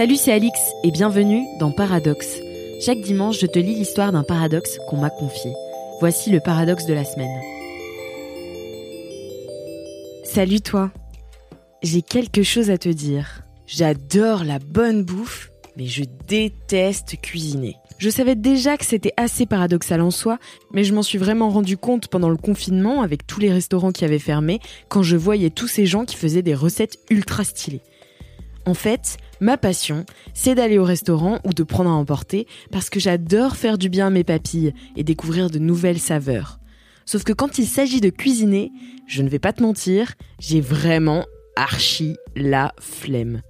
Salut, c'est Alix et bienvenue dans Paradoxe. Chaque dimanche, je te lis l'histoire d'un paradoxe qu'on m'a confié. Voici le paradoxe de la semaine. Salut toi. J'ai quelque chose à te dire. J'adore la bonne bouffe, mais je déteste cuisiner. Je savais déjà que c'était assez paradoxal en soi, mais je m'en suis vraiment rendu compte pendant le confinement avec tous les restaurants qui avaient fermé, quand je voyais tous ces gens qui faisaient des recettes ultra stylées. En fait, ma passion, c'est d'aller au restaurant ou de prendre à emporter parce que j'adore faire du bien à mes papilles et découvrir de nouvelles saveurs. Sauf que quand il s'agit de cuisiner, je ne vais pas te mentir, j'ai vraiment archi la flemme.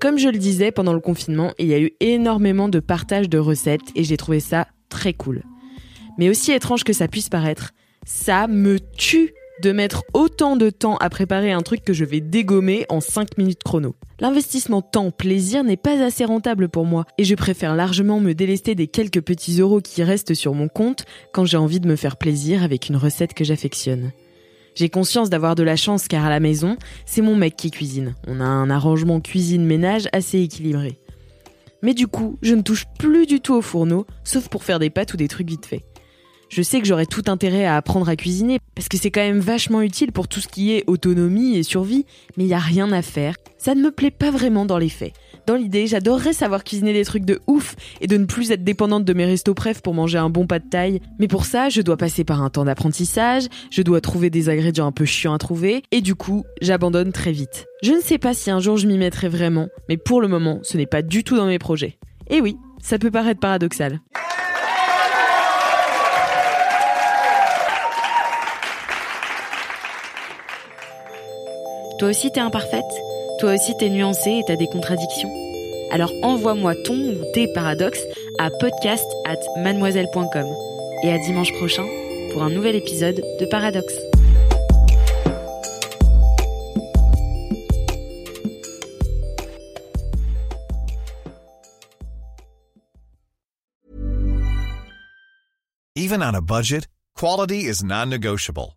Comme je le disais pendant le confinement, il y a eu énormément de partage de recettes et j'ai trouvé ça très cool. Mais aussi étrange que ça puisse paraître, ça me tue de mettre autant de temps à préparer un truc que je vais dégommer en 5 minutes chrono. L'investissement temps-plaisir n'est pas assez rentable pour moi et je préfère largement me délester des quelques petits euros qui restent sur mon compte quand j'ai envie de me faire plaisir avec une recette que j'affectionne. J'ai conscience d'avoir de la chance car à la maison, c'est mon mec qui cuisine. On a un arrangement cuisine-ménage assez équilibré. Mais du coup, je ne touche plus du tout au fourneau, sauf pour faire des pâtes ou des trucs vite faits. Je sais que j'aurais tout intérêt à apprendre à cuisiner, parce que c'est quand même vachement utile pour tout ce qui est autonomie et survie, mais il n'y a rien à faire. Ça ne me plaît pas vraiment dans les faits. Dans l'idée, j'adorerais savoir cuisiner des trucs de ouf et de ne plus être dépendante de mes restos préf pour manger un bon pas de taille. Mais pour ça, je dois passer par un temps d'apprentissage, je dois trouver des ingrédients un peu chiants à trouver, et du coup, j'abandonne très vite. Je ne sais pas si un jour je m'y mettrai vraiment, mais pour le moment, ce n'est pas du tout dans mes projets. Et oui, ça peut paraître paradoxal. Toi aussi t'es imparfaite Toi aussi t'es nuancée et t'as des contradictions Alors envoie-moi ton ou tes paradoxes à podcast at mademoiselle.com. Et à dimanche prochain pour un nouvel épisode de Paradoxe. Even on a budget, quality is non-negotiable.